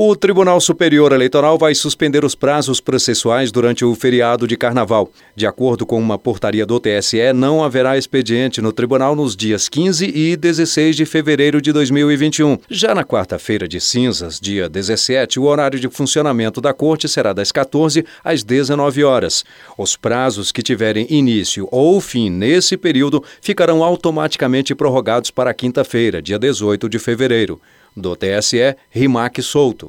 O Tribunal Superior Eleitoral vai suspender os prazos processuais durante o feriado de carnaval. De acordo com uma portaria do TSE, não haverá expediente no tribunal nos dias 15 e 16 de fevereiro de 2021. Já na quarta-feira de cinzas, dia 17, o horário de funcionamento da corte será das 14 às 19 horas. Os prazos que tiverem início ou fim nesse período ficarão automaticamente prorrogados para quinta-feira, dia 18 de fevereiro. Do TSE, Rimac Souto.